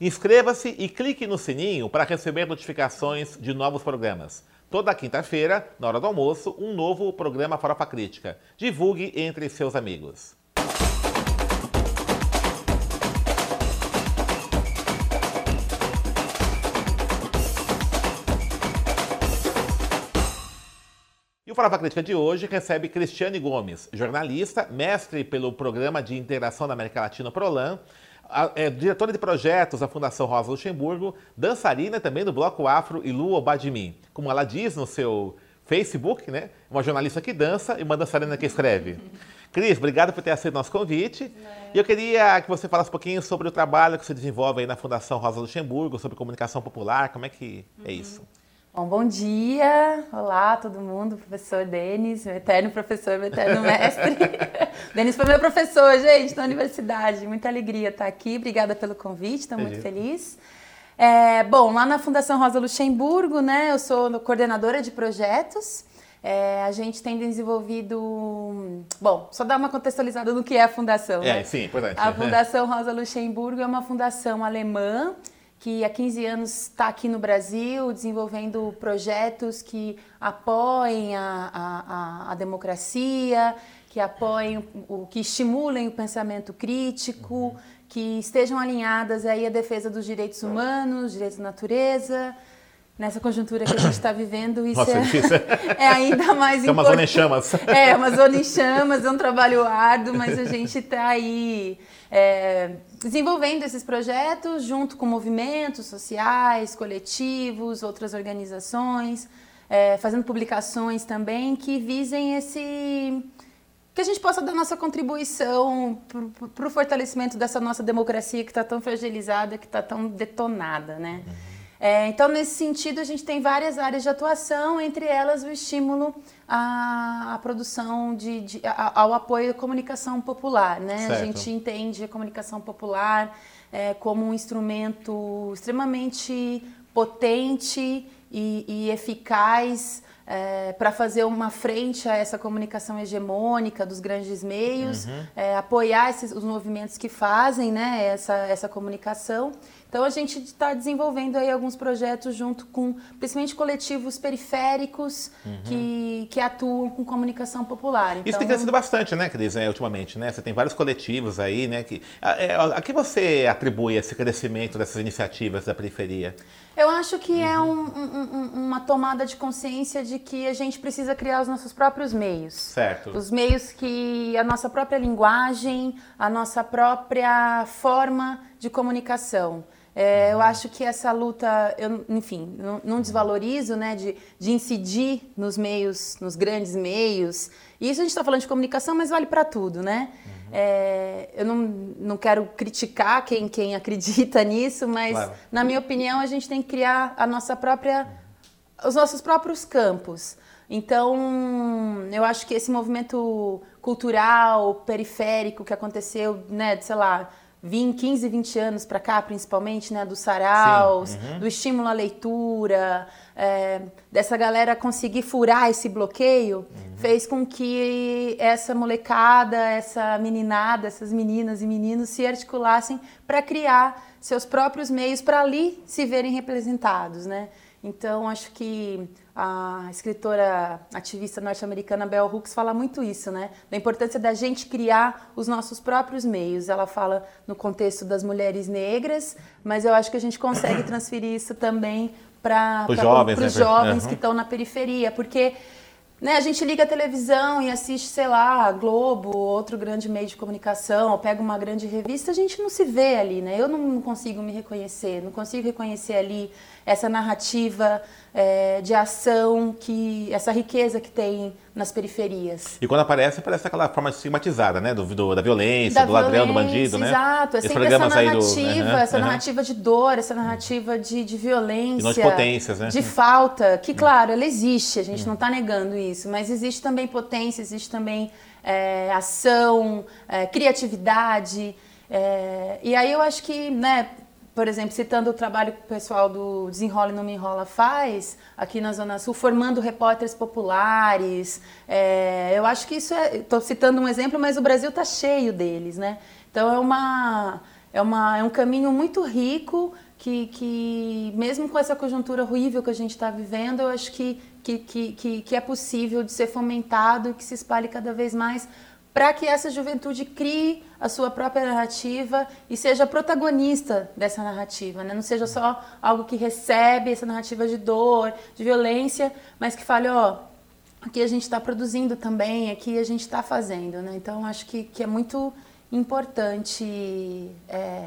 inscreva-se e clique no sininho para receber notificações de novos programas. Toda quinta-feira, na hora do almoço, um novo programa Farofa Crítica. Divulgue entre seus amigos. E o Farofa Crítica de hoje recebe Cristiane Gomes, jornalista, mestre pelo Programa de Integração da América Latina PROLAN, é, diretora de projetos da Fundação Rosa Luxemburgo, dançarina também do Bloco Afro e Lu Obadimi. Como ela diz no seu Facebook, né? Uma jornalista que dança e uma dançarina que escreve. Cris, obrigado por ter aceito nosso convite. É. E eu queria que você falasse um pouquinho sobre o trabalho que você desenvolve aí na Fundação Rosa Luxemburgo, sobre comunicação popular, como é que é uhum. isso? Bom, bom dia, olá todo mundo, professor Denis, meu eterno professor, meu eterno mestre. Denis foi meu professor, gente, na universidade. Muita alegria estar aqui, obrigada pelo convite, estou muito feliz. É, bom, lá na Fundação Rosa Luxemburgo, né, eu sou coordenadora de projetos. É, a gente tem desenvolvido. Bom, só dar uma contextualizada no que é a fundação. É, né? sim, importante. A Fundação Rosa Luxemburgo é uma fundação alemã que há 15 anos está aqui no Brasil desenvolvendo projetos que apoiem a, a, a, democracia, que apoiem, o, que estimulem o pensamento crítico, uhum. que estejam alinhadas aí à defesa dos direitos humanos, direitos da natureza. Nessa conjuntura que a gente está vivendo, isso Nossa, é, é, ainda mais importante. É uma zona em chamas. É, uma zona em chamas, é um trabalho árduo, mas a gente está aí é, desenvolvendo esses projetos junto com movimentos sociais, coletivos, outras organizações, é, fazendo publicações também que visem esse que a gente possa dar nossa contribuição para o fortalecimento dessa nossa democracia que está tão fragilizada, que está tão detonada, né? Uhum. É, então, nesse sentido, a gente tem várias áreas de atuação, entre elas o estímulo à, à produção, de, de a, ao apoio à comunicação popular. Né? A gente entende a comunicação popular é, como um instrumento extremamente potente e, e eficaz é, para fazer uma frente a essa comunicação hegemônica dos grandes meios, uhum. é, apoiar esses, os movimentos que fazem né, essa, essa comunicação. Então a gente está desenvolvendo aí alguns projetos junto com, principalmente coletivos periféricos uhum. que, que atuam com comunicação popular. Então, Isso tem crescido bastante, né, Cris, é, ultimamente, né? Você tem vários coletivos aí, né? Que, a, é, a que você atribui esse crescimento dessas iniciativas da periferia? Eu acho que é uhum. é um, um, uma tomada de consciência de que a gente precisa criar os nossos próprios meios. Certo. Os meios que a nossa própria linguagem, a nossa própria forma de comunicação. É, eu acho que essa luta, eu, enfim, não, não, desvalorizo, né, de, de incidir nos meios, nos grandes meios. E isso a gente está falando de comunicação, mas vale para tudo, né? Uhum. É, eu não, não quero criticar quem, quem acredita nisso, mas claro. na minha opinião a gente tem que criar a nossa própria, os nossos próprios campos. Então, eu acho que esse movimento cultural, periférico que aconteceu, né, sei lá, 20, 15, 20 anos para cá, principalmente, né, dos saraus, uhum. do estímulo à leitura, é, dessa galera conseguir furar esse bloqueio, uhum. fez com que essa molecada, essa meninada, essas meninas e meninos se articulassem para criar seus próprios meios para ali se verem representados, né? Então, acho que a escritora ativista norte-americana Bell Hooks fala muito isso, né? Da importância da gente criar os nossos próprios meios. Ela fala no contexto das mulheres negras, mas eu acho que a gente consegue transferir isso também para os jovens, né? jovens uhum. que estão na periferia, porque né, a gente liga a televisão e assiste, sei lá, Globo, outro grande meio de comunicação, ou pega uma grande revista, a gente não se vê ali, né? Eu não consigo me reconhecer, não consigo reconhecer ali essa narrativa é, de ação, que essa riqueza que tem nas periferias. E quando aparece, parece aquela forma estigmatizada, né? Do, do da violência, da do ladrão, do bandido, né? Exato, é sempre essa narrativa, do, essa narrativa de dor, essa narrativa de, de violência. De potências, né? De falta, que claro, ela existe, a gente não está negando isso, mas existe também potência, existe também é, ação, é, criatividade. É, e aí eu acho que, né, por exemplo, citando o trabalho que o pessoal do Desenrola e Não Me Enrola faz aqui na Zona Sul, formando repórteres populares. É, eu acho que isso é. Estou citando um exemplo, mas o Brasil está cheio deles, né? Então é, uma, é, uma, é um caminho muito rico que, que, mesmo com essa conjuntura horrível que a gente está vivendo, eu acho que, que, que, que é possível de ser fomentado e que se espalhe cada vez mais para que essa juventude crie a sua própria narrativa e seja protagonista dessa narrativa, né? não seja só algo que recebe essa narrativa de dor, de violência, mas que fale, ó, aqui a gente está produzindo também, aqui a gente está fazendo. Né? Então, acho que, que é muito importante é,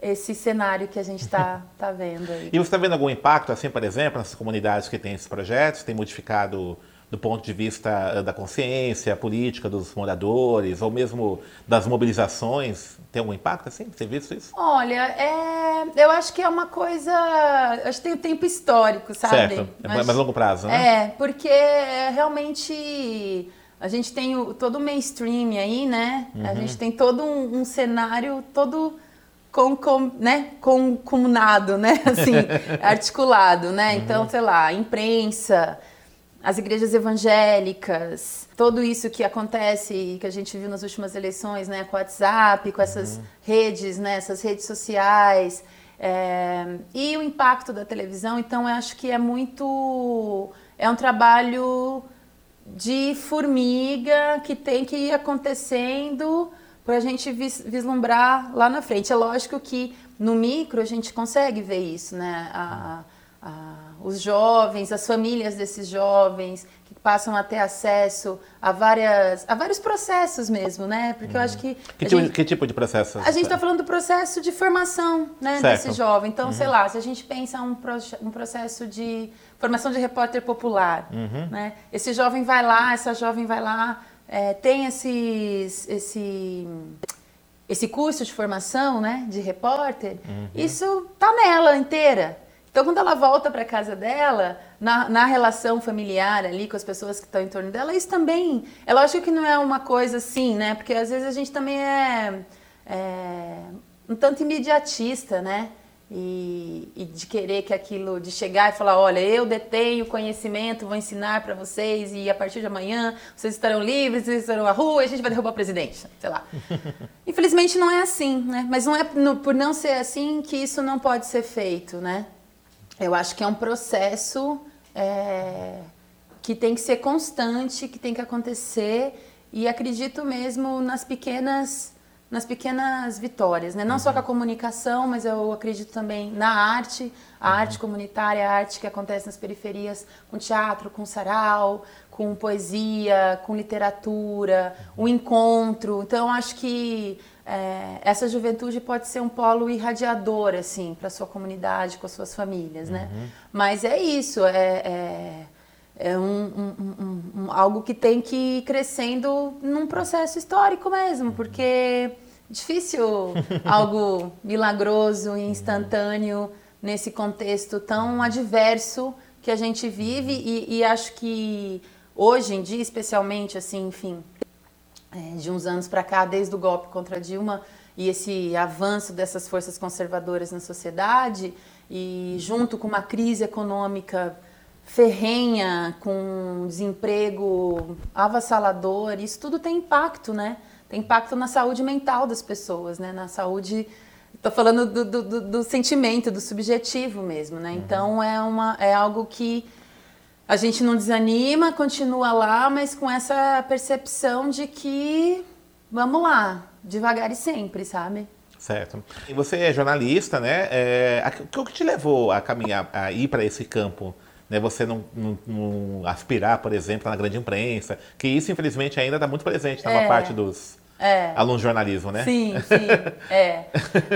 esse cenário que a gente está tá vendo aí. E você está vendo algum impacto, assim, por exemplo, nessas comunidades que têm esses projetos? Tem modificado do ponto de vista eh, da consciência política dos moradores, ou mesmo das mobilizações? Tem algum impacto assim? Você viu isso? Olha, é, eu acho que é uma coisa. Acho que tem o tempo histórico, sabe? Certo, é mais longo prazo, né? É, porque é realmente. A gente tem o, todo o mainstream aí, né? Uhum. A gente tem todo um, um cenário todo com, com, né, com, comunado, né? Assim, articulado, né? Então, uhum. sei lá, imprensa, as igrejas evangélicas, tudo isso que acontece e que a gente viu nas últimas eleições, né, com o WhatsApp, com essas uhum. redes, né, essas redes sociais, é, e o impacto da televisão. Então, eu acho que é muito. É um trabalho de formiga que tem que ir acontecendo para a gente vis, vislumbrar lá na frente. É lógico que no micro a gente consegue ver isso, né? A, a, os jovens, as famílias desses jovens que passam a ter acesso a várias a vários processos mesmo, né? Porque eu acho que que tipo, gente, que tipo de processo? A gente está falando do processo de formação, né, certo. desse jovem. Então, uhum. sei lá, se a gente pensa um, um processo de formação de repórter popular, uhum. né? Esse jovem vai lá, essa jovem vai lá, é, tem esses, esse esse curso de formação, né, de repórter. Uhum. Isso tá nela inteira. Então, quando ela volta para casa dela, na, na, relação familiar ali com as pessoas que estão em torno dela, isso também. É lógico que não é uma coisa assim, né? Porque às vezes a gente também é, é um tanto imediatista, né? E, e, de querer que aquilo, de chegar e falar: olha, eu detenho conhecimento, vou ensinar para vocês e a partir de amanhã vocês estarão livres, vocês estarão na rua e a gente vai derrubar o presidente, sei lá. Infelizmente não é assim, né? Mas não é no, por não ser assim que isso não pode ser feito, né? Eu acho que é um processo é, que tem que ser constante, que tem que acontecer e acredito mesmo nas pequenas nas pequenas vitórias, né? Não uhum. só com a comunicação, mas eu acredito também na arte, a uhum. arte comunitária, a arte que acontece nas periferias, com teatro, com sarau, com poesia, com literatura, o encontro. Então, acho que é, essa juventude pode ser um polo irradiador assim para sua comunidade, com as suas famílias, né? Uhum. Mas é isso, é, é, é um, um, um, algo que tem que ir crescendo num processo histórico mesmo, uhum. porque é difícil algo milagroso e instantâneo nesse contexto tão adverso que a gente vive e, e acho que hoje em dia, especialmente assim, enfim, é, de uns anos para cá, desde o golpe contra Dilma e esse avanço dessas forças conservadoras na sociedade, e junto com uma crise econômica ferrenha, com desemprego avassalador, isso tudo tem impacto, né? Tem impacto na saúde mental das pessoas, né? Na saúde Estou falando do, do, do, sentimento, do subjetivo mesmo, né? Uhum. Então é, uma, é algo que a gente não desanima, continua lá, mas com essa percepção de que vamos lá, devagar e sempre, sabe? Certo. E você é jornalista, né? É, o que te levou a caminhar, a ir para esse campo né, você não, não, não aspirar, por exemplo, na grande imprensa, que isso infelizmente ainda está muito presente na é. parte dos é. alunos de jornalismo, né? Sim, sim, é.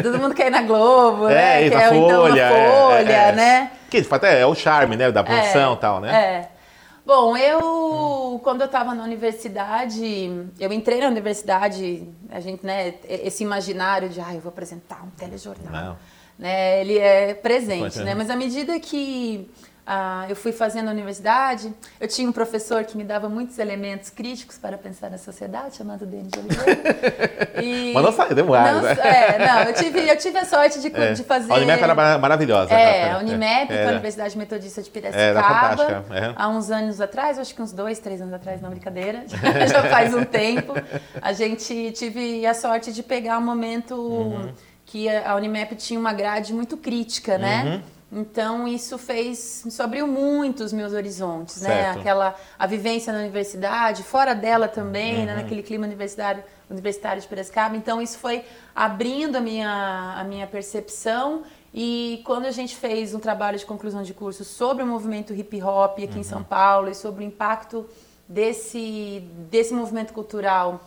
Todo mundo quer ir na Globo, é, né? Quer, na Folha, então, na Folha, é, é, né? Que de fato é, é o charme, né, da profissão e tal, né? É. Bom, eu, quando eu estava na universidade, eu entrei na universidade, a gente, né, esse imaginário de, ah, eu vou apresentar um telejornal, Não. né, ele é presente, né, mas à medida que ah, eu fui fazendo a universidade, eu tinha um professor que me dava muitos elementos críticos para pensar na sociedade, chamado Denis de Oliveira. E Mas não saiu, demais. Não, né? é, não, eu tive, eu tive a sorte de, é. de fazer... A Unimep era maravilhosa. É, a Unimep, é. a Universidade Metodista de Piracicaba. É, há uns anos atrás, acho que uns dois, três anos atrás, não brincadeira, já faz um tempo, a gente tive a sorte de pegar um momento uhum. que a Unimep tinha uma grade muito crítica, né? Uhum então isso fez, isso abriu muito os meus horizontes, né? certo. né? Aquela a vivência na universidade, fora dela também, uhum. né? naquele clima universitário, universitário de Piracicaba. Então isso foi abrindo a minha a minha percepção e quando a gente fez um trabalho de conclusão de curso sobre o movimento hip hop aqui uhum. em São Paulo e sobre o impacto desse desse movimento cultural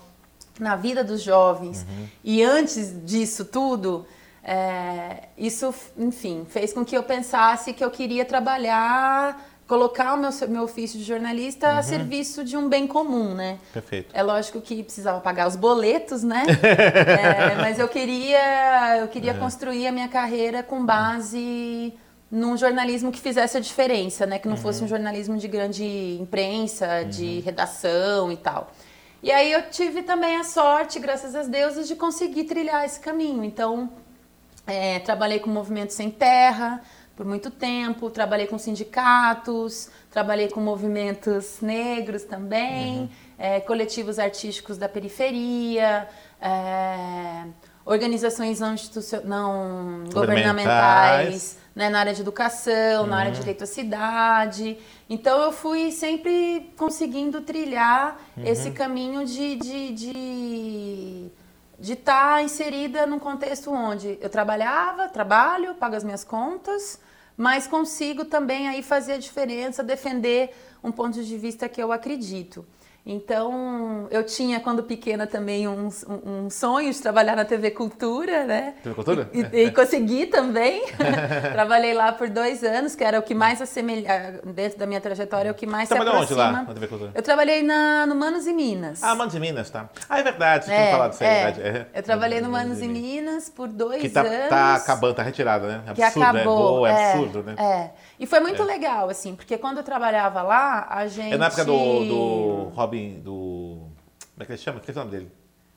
na vida dos jovens uhum. e antes disso tudo é, isso, enfim, fez com que eu pensasse que eu queria trabalhar, colocar o meu, meu ofício de jornalista uhum. a serviço de um bem comum, né? Perfeito. É lógico que precisava pagar os boletos, né? é, mas eu queria, eu queria uhum. construir a minha carreira com base num jornalismo que fizesse a diferença, né? Que não uhum. fosse um jornalismo de grande imprensa, de uhum. redação e tal. E aí eu tive também a sorte, graças às deusas, de conseguir trilhar esse caminho. Então, é, trabalhei com movimento sem terra por muito tempo, trabalhei com sindicatos, trabalhei com movimentos negros também, uhum. é, coletivos artísticos da periferia, é, organizações não, não governamentais né, na área de educação, uhum. na área de uhum. direito à cidade. Então eu fui sempre conseguindo trilhar uhum. esse caminho de, de, de de estar tá inserida num contexto onde eu trabalhava, trabalho, pago as minhas contas, mas consigo também aí fazer a diferença, defender um ponto de vista que eu acredito. Então, eu tinha, quando pequena, também um, um, um, sonho de trabalhar na TV Cultura, né? TV Cultura? E, e consegui também. Trabalhei lá por dois anos, que era o que mais assemelha, dentro da minha trajetória, é o que mais Você se aproxima. Trabalhou onde lá, na TV Cultura? Eu trabalhei na, no Manos e Minas. Ah, Manos e Minas, tá. Ah, é verdade, você é, tinha falado isso é. é. verdade. É. Eu trabalhei no Manos e Minas por dois que tá, tá anos. tá acabando, tá retirada, né? Absurdo, que acabou, é boa, é absurdo, né? É. E foi muito legal, assim, porque quando eu trabalhava lá, a gente... É na época do, do Robin, do como é que ele chama? Esqueci o nome dele.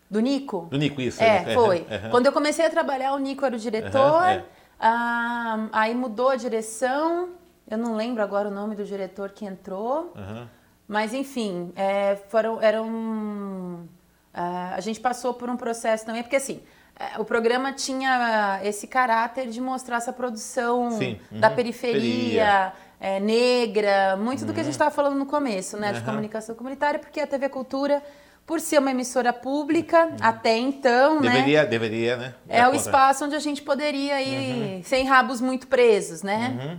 Do Nico? Do Nico, isso. É, é foi. Quando eu comecei a trabalhar, o Nico era o diretor. É. ah, aí mudou a direção. Eu não lembro agora o nome do diretor que entrou. Uhum. Mas, enfim, é, foram, eram... Uh, a gente passou por um processo também, porque assim, é, o programa tinha esse caráter de mostrar essa produção Sim, uhum. da periferia, é, negra, muito uhum. do que a gente estava uhum. falando no começo, né, uhum. de comunicação comunitária, porque a TV Cultura, por ser uma emissora pública, uhum. até então, deveria, né? Deveria, né? É o espaço onde a gente poderia ir sem rabos muito presos, né?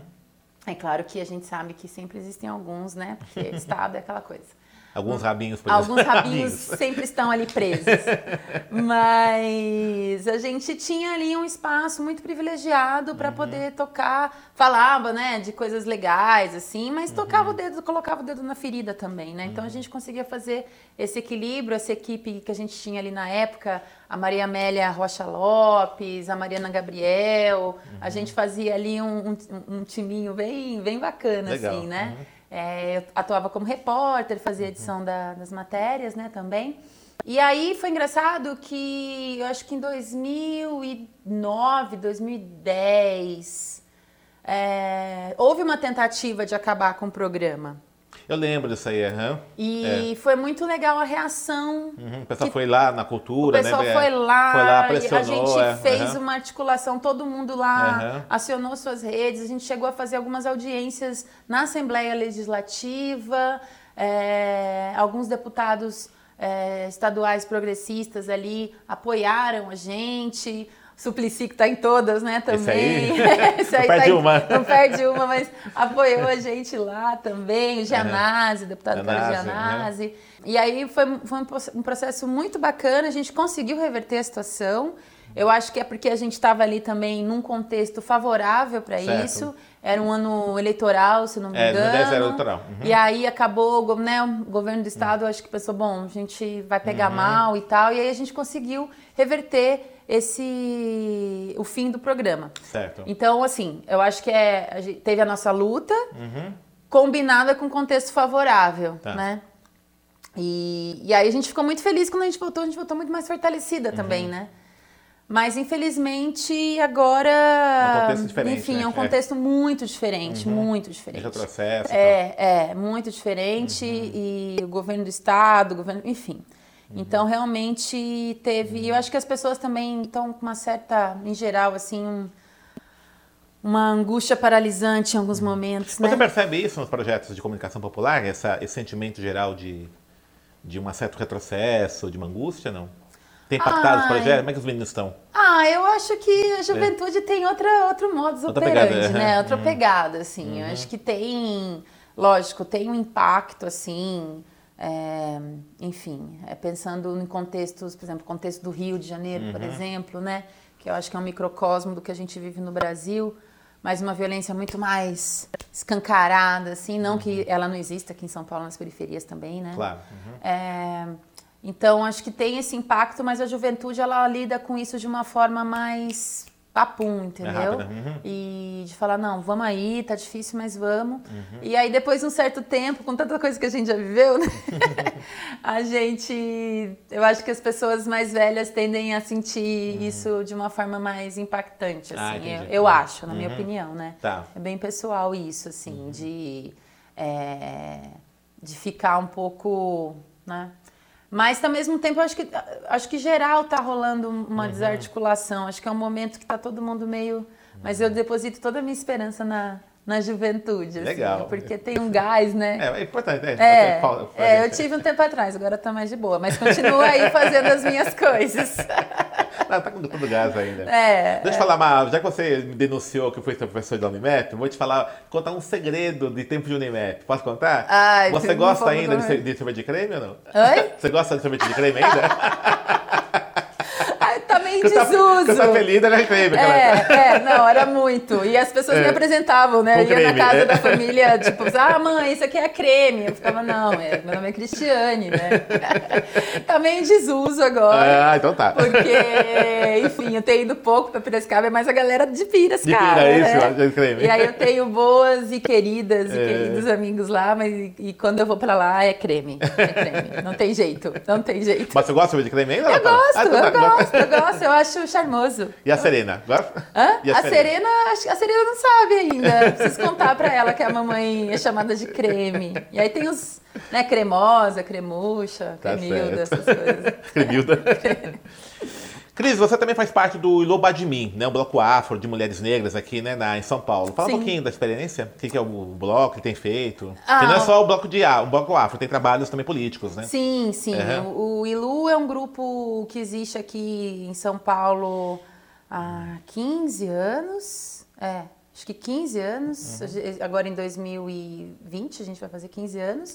É claro que a gente sabe que sempre existem alguns, né? Porque Estado é aquela coisa. Alguns rabinhos presos. Alguns rabinhos sempre estão ali presos. Mas a gente tinha ali um espaço muito privilegiado para uhum. poder tocar. Falava, né, de coisas legais, assim, mas uhum. tocava o dedo, colocava o dedo na ferida também, né? Então a uhum. gente conseguia fazer esse equilíbrio, essa equipe que a gente tinha ali na época, a Maria Amélia Rocha Lopes, a Mariana Gabriel, a uhum. gente fazia ali um, um, um timinho bem, bem bacana, Legal. assim, né? É, eu atuava como repórter, fazia edição da, das matérias, né, também. E aí foi engraçado que eu acho que em 2009, 2010, é, houve uma tentativa de acabar com o programa. Eu lembro disso aí, uhum. E é. foi muito legal a reação. Uhum. O pessoal foi lá na cultura, né? O pessoal né? foi lá, foi lá pressionou, a gente é. fez uhum. uma articulação, todo mundo lá acionou suas redes, a gente chegou a fazer algumas audiências na Assembleia Legislativa, é, alguns deputados é, estaduais progressistas ali apoiaram a gente, Suplicy que está em todas, né, também. Esse aí, não perde tá uma. Não perde uma, mas apoiou a gente lá também, o Gianazzi, o deputado Gianazzi, Carlos Gianazzi. Uhum. E aí foi, foi um processo muito bacana, a gente conseguiu reverter a situação. Eu acho que é porque a gente estava ali também num contexto favorável para isso. Era um ano eleitoral, se não me é, engano. É, 2010 era eleitoral. Uhum. E aí acabou, né, o governo do estado, uhum. acho que pensou, bom, a gente vai pegar uhum. mal e tal. E aí a gente conseguiu reverter esse o fim do programa. Certo. Então, assim, eu acho que é, a gente teve a nossa luta uhum. combinada com contexto favorável, tá. né? E, e aí a gente ficou muito feliz quando a gente voltou, a gente voltou muito mais fortalecida uhum. também, né? Mas infelizmente agora. É um contexto diferente. Enfim, né? é um contexto é. muito diferente, uhum. muito diferente. Retrocesso. É, é, muito diferente. Uhum. E o governo do estado, o governo. Enfim. Uhum. Então, realmente teve. E eu acho que as pessoas também estão com uma certa, em geral, assim, um, uma angústia paralisante em alguns uhum. momentos. Né? Você percebe isso nos projetos de comunicação popular, essa, esse sentimento geral de, de um certo retrocesso, de uma angústia, não? Tem impactado os projetos? Como é que os meninos estão? Ah, eu acho que a juventude é. tem outra, outro modus outra operandi, pegada, né? Outra uhum. pegada, assim. Uhum. Eu acho que tem, lógico, tem um impacto, assim, é, enfim, é pensando em contextos, por exemplo, contexto do Rio de Janeiro, uhum. por exemplo, né? Que eu acho que é um microcosmo do que a gente vive no Brasil, mas uma violência muito mais escancarada, assim, não que uhum. ela não exista aqui em São Paulo, nas periferias também, né? Claro. Uhum. É, então, acho que tem esse impacto, mas a juventude ela lida com isso de uma forma mais papum, entendeu? É uhum. E de falar, não, vamos aí, tá difícil, mas vamos. Uhum. E aí, depois de um certo tempo, com tanta coisa que a gente já viveu, né? a gente. Eu acho que as pessoas mais velhas tendem a sentir uhum. isso de uma forma mais impactante, ah, assim. Ah, eu, eu, acho, na minha uhum. opinião, né? Tá. É bem pessoal isso, assim, uhum. de. É, de ficar um pouco. Né? Mas, ao mesmo tempo, acho que, acho que geral tá rolando uma uhum. desarticulação. Acho que é um momento que tá todo mundo meio. Mas eu deposito toda a minha esperança na, na juventude. Assim, Legal. Porque tem um gás, né? É, é importante, né? É, é, eu tive um tempo atrás, agora tá mais de boa. Mas continuo aí fazendo as minhas coisas. Não, tá com todo gás ainda. É. Deixa eu é. falar, Mar, já que você me denunciou que foi seu professor de Unimap, vou te falar, contar um segredo de tempo de Unimap. Posso contar? Ai, você gosta ainda de, de sorvete de creme ou não? Oi? Você gosta de sorvete de creme ainda? em desuso. Canta apelido era creme. É, é, não, era muito. E as pessoas é. me apresentavam, né? Eu ia na casa é. da família, tipo, ah, mãe, isso aqui é creme. Eu ficava, não, é, meu nome é Cristiane, né? tá meio em desuso agora. Ah, então tá. Porque, enfim, eu tenho ido pouco pra Piracicaba, mas a galera de Piracicaba. De Pira, né? isso, creme. E aí eu tenho boas e queridas e é. queridos amigos lá, mas e quando eu vou pra lá é creme. É creme. Não tem jeito, não tem jeito. Mas você gosta de creme ainda? Eu gosto, ah, então tá. eu gosto, eu gosto eu acho charmoso. E a Serena? Hã? E a, a Serena? a Serena não sabe ainda. Preciso contar pra ela que a mamãe é chamada de creme. E aí tem os, né, cremosa, cremucha, tá cremilda, essas coisas. cremilda. Cris, você também faz parte do Ilobadmin, né? O bloco afro de mulheres negras aqui, né, na, em São Paulo. Fala Sim. um pouquinho da experiência, o que, que é o bloco, que tem feito. Ah, Porque não é só o bloco de o bloco afro, tem trabalhos também políticos, né? Sim, sim. Uhum. O Ilu é um grupo que existe aqui em São Paulo há 15 anos. É, acho que 15 anos. Uhum. Agora em 2020 a gente vai fazer 15 anos.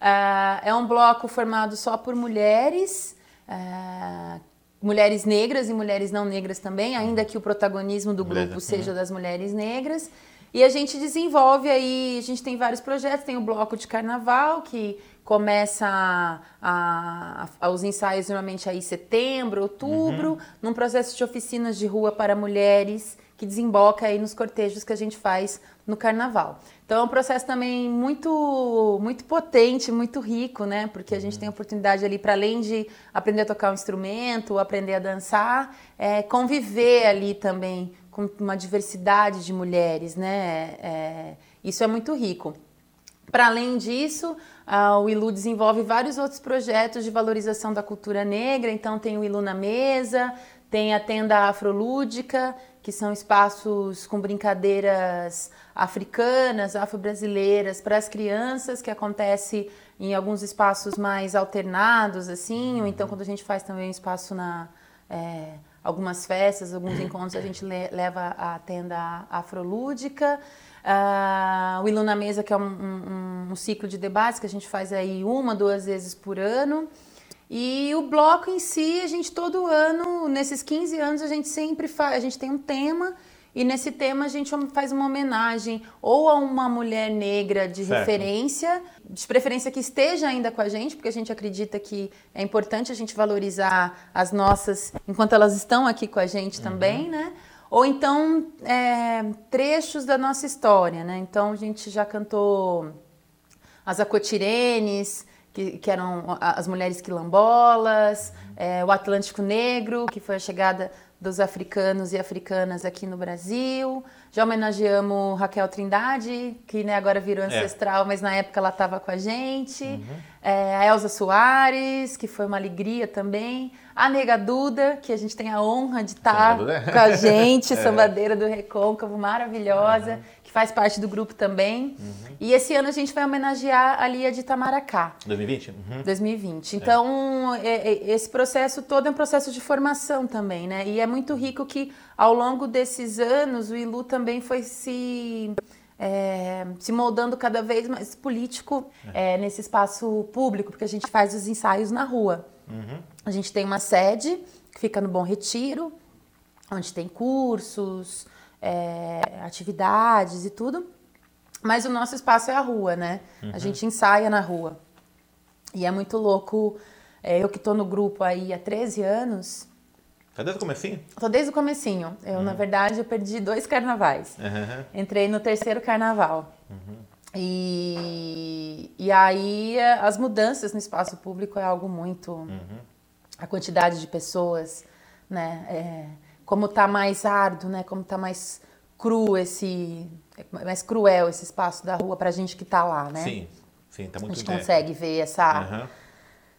Uh, é um bloco formado só por mulheres. Uh, mulheres negras e mulheres não negras também, ainda que o protagonismo do grupo seja das mulheres negras. E a gente desenvolve aí, a gente tem vários projetos, tem o bloco de carnaval, que começa a, a, a, os ensaios normalmente aí em setembro, outubro, uhum. num processo de oficinas de rua para mulheres, que desemboca aí nos cortejos que a gente faz no carnaval. Então é um processo também muito muito potente, muito rico, né? Porque a gente uhum. tem a oportunidade ali para além de aprender a tocar um instrumento, aprender a dançar, é, conviver ali também com uma diversidade de mulheres, né? É, isso é muito rico. Para além disso, o ILU desenvolve vários outros projetos de valorização da cultura negra. Então tem o ILU na mesa, tem a tenda afrolúdica, que são espaços com brincadeiras africanas, afro-brasileiras para as crianças, que acontece em alguns espaços mais alternados, assim, ou então quando a gente faz também um espaço na, é, algumas festas, alguns encontros, a gente le leva a tenda afrolúdica. Uh, o Ilu na Mesa, que é um, um, um, ciclo de debates que a gente faz aí uma, duas vezes por ano. E o bloco em si, a gente todo ano, nesses 15 anos, a gente sempre faz, a gente tem um tema e nesse tema a gente faz uma homenagem ou a uma mulher negra de certo. referência, de preferência que esteja ainda com a gente, porque a gente acredita que é importante a gente valorizar as nossas enquanto elas estão aqui com a gente uhum. também, né? Ou então é, trechos da nossa história, né? Então a gente já cantou as Acotirenes, que, que eram as mulheres quilombolas, é, o Atlântico Negro, que foi a chegada dos africanos e africanas aqui no Brasil. Já homenageamos Raquel Trindade, que né, agora virou é. ancestral, é. mas na época ela estava com a gente. Uhum. É, a Elza Soares, que foi uma alegria também. A Nega Duda, que a gente tem a honra de estar tá com a gente, é. sambadeira do Recôncavo, maravilhosa. Uhum que faz parte do grupo também. Uhum. E esse ano a gente vai homenagear a Lia de Itamaracá. 2020? Uhum. 2020. Então, é. É, é, esse processo todo é um processo de formação também, né? E é muito rico que, ao longo desses anos, o Ilu também foi se... É, se moldando cada vez mais político é. É, nesse espaço público, porque a gente faz os ensaios na rua. Uhum. A gente tem uma sede que fica no Bom Retiro, onde tem cursos, é, atividades e tudo. Mas o nosso espaço é a rua, né? Uhum. A gente ensaia na rua. E é muito louco. É, eu que estou no grupo aí há 13 anos. Tá desde o comecinho? Tô desde o comecinho. Eu, uhum. na verdade, eu perdi dois carnavais. Uhum. Entrei no terceiro carnaval. Uhum. E, e aí as mudanças no espaço público é algo muito... Uhum. A quantidade de pessoas, né? É, como tá mais árduo, né? Como tá mais cru esse, mais cruel esse espaço da rua para a gente que está lá, né? Sim, sim, tá muito. A gente consegue ver essa uhum.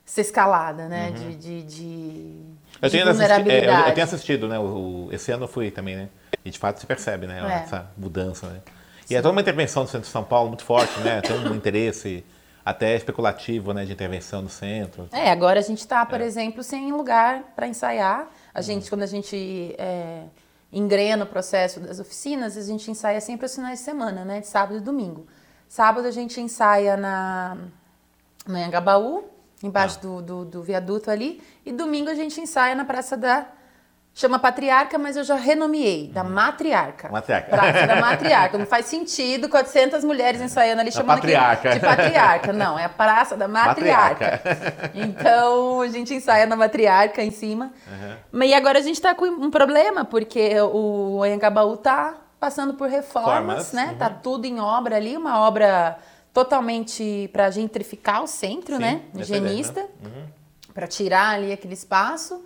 essa escalada, né? Uhum. De, de, de, eu, tenho assisti, é, eu, eu, tenho assistido, né? O, o, esse ano eu fui também, né? E de fato se percebe, né? É. Essa mudança, né? E é toda uma intervenção do centro de São Paulo muito forte, né? Tem um interesse até especulativo, né? De intervenção no centro. É, agora a gente está, por é. exemplo, sem lugar para ensaiar a gente, quando a gente é, engrena o processo das oficinas, a gente ensaia sempre os finais de semana, né? De sábado e domingo. Sábado a gente ensaia na, na Angabaú, embaixo ah. do, do, do viaduto ali, e domingo a gente ensaia na Praça da Chama patriarca, mas eu já renomeei, da uhum. matriarca. Matriarca. Praça da matriarca. Não faz sentido 400 mulheres ensaiando ali, chamando patriarca. de patriarca. Não, é a praça da matriarca. matriarca. Então, a gente ensaia na matriarca em cima. Uhum. E agora a gente está com um problema, porque o Anhangabaú está passando por reformas, Formas. né? Uhum. Tá tudo em obra ali, uma obra totalmente para gentrificar o centro, Sim, né? Higienista, uhum. para tirar ali aquele espaço.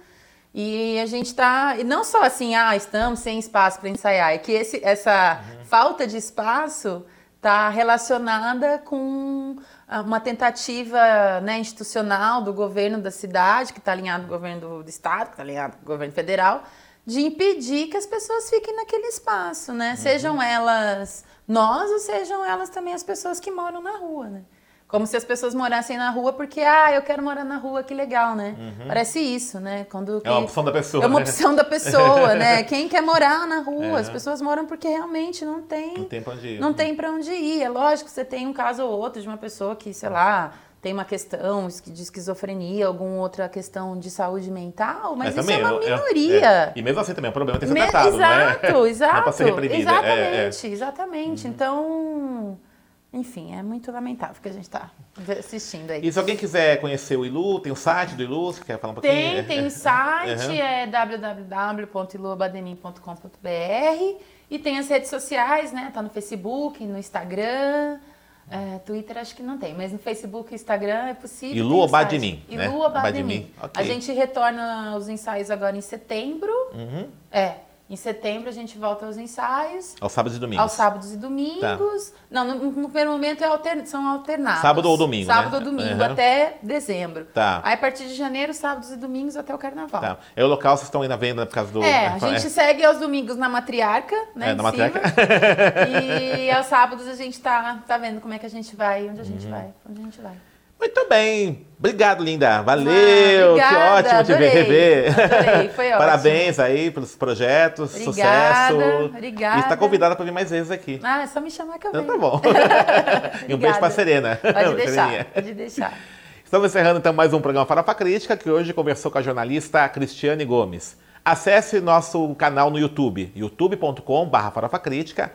E a gente está, e não só assim, ah, estamos sem espaço para ensaiar, é que esse, essa uhum. falta de espaço está relacionada com uma tentativa né, institucional do governo da cidade, que está alinhado com o governo do, do estado, que está alinhado com o governo federal, de impedir que as pessoas fiquem naquele espaço, né? Uhum. Sejam elas nós ou sejam elas também as pessoas que moram na rua, né? Como se as pessoas morassem na rua porque, ah, eu quero morar na rua, que legal, né? Uhum. Parece isso, né? Quando, é uma opção da pessoa. É uma né? opção da pessoa, né? Quem quer morar na rua? É. As pessoas moram porque realmente não tem. Não tem pra onde ir. Não tem pra onde ir. É lógico que você tem um caso ou outro de uma pessoa que, sei lá, tem uma questão de esquizofrenia, alguma outra questão de saúde mental, mas, mas isso é uma minoria. É, é. E mesmo assim também é um problema ter ser tratado, exato, né? Exato, exato. É. Exatamente, exatamente. Uhum. Então enfim, é muito lamentável que a gente está assistindo aí. E se alguém quiser conhecer o Ilu, tem o site do Ilu, você quer falar um pouquinho? Tem, tem o site, uhum. é www.iluabadenim.com.br e tem as redes sociais, né? Tá no Facebook, no Instagram, é, Twitter acho que não tem, mas no Facebook e Instagram é possível. Ilu Obadenim, né? Ilu Obadenim. Okay. A gente retorna os ensaios agora em setembro. Uhum. É. Em setembro a gente volta aos ensaios. Aos sábados e domingos. Aos sábados e domingos. Tá. Não, no, no, primeiro momento é alter, são alternados. Sábado ou domingo, Sábado né? ou domingo, uhum. até dezembro. Tá. Aí a partir de janeiro, sábados e domingos até o carnaval. Tá. É o local, vocês estão aí na venda por causa do... É, a gente é. segue aos domingos na matriarca, né? É, na matriarca. e aos sábados a gente tá, tá vendo como é que a gente vai, onde a gente uhum. vai, onde a gente vai. Muito bem. Obrigado, linda. Valeu. Ah, que ótimo te ver, rever. Adorei, foi ótimo. Parabéns aí pelos projetos. Obrigada, sucesso. Obrigada. E está convidada para vir mais vezes aqui. Ah, é só me chamar que eu venho. Então tá bom. e um beijo para Serena. Pode deixar, pode deixar. Estamos encerrando então mais um programa Farofa Crítica, que hoje conversou com a jornalista Cristiane Gomes. Acesse nosso canal no YouTube, youtube.com.br farofacrítica.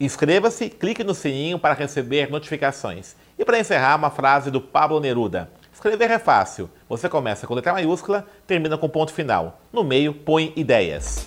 Inscreva-se, clique no sininho para receber notificações. E para encerrar, uma frase do Pablo Neruda. Escrever é fácil. Você começa com letra maiúscula, termina com ponto final. No meio, põe ideias.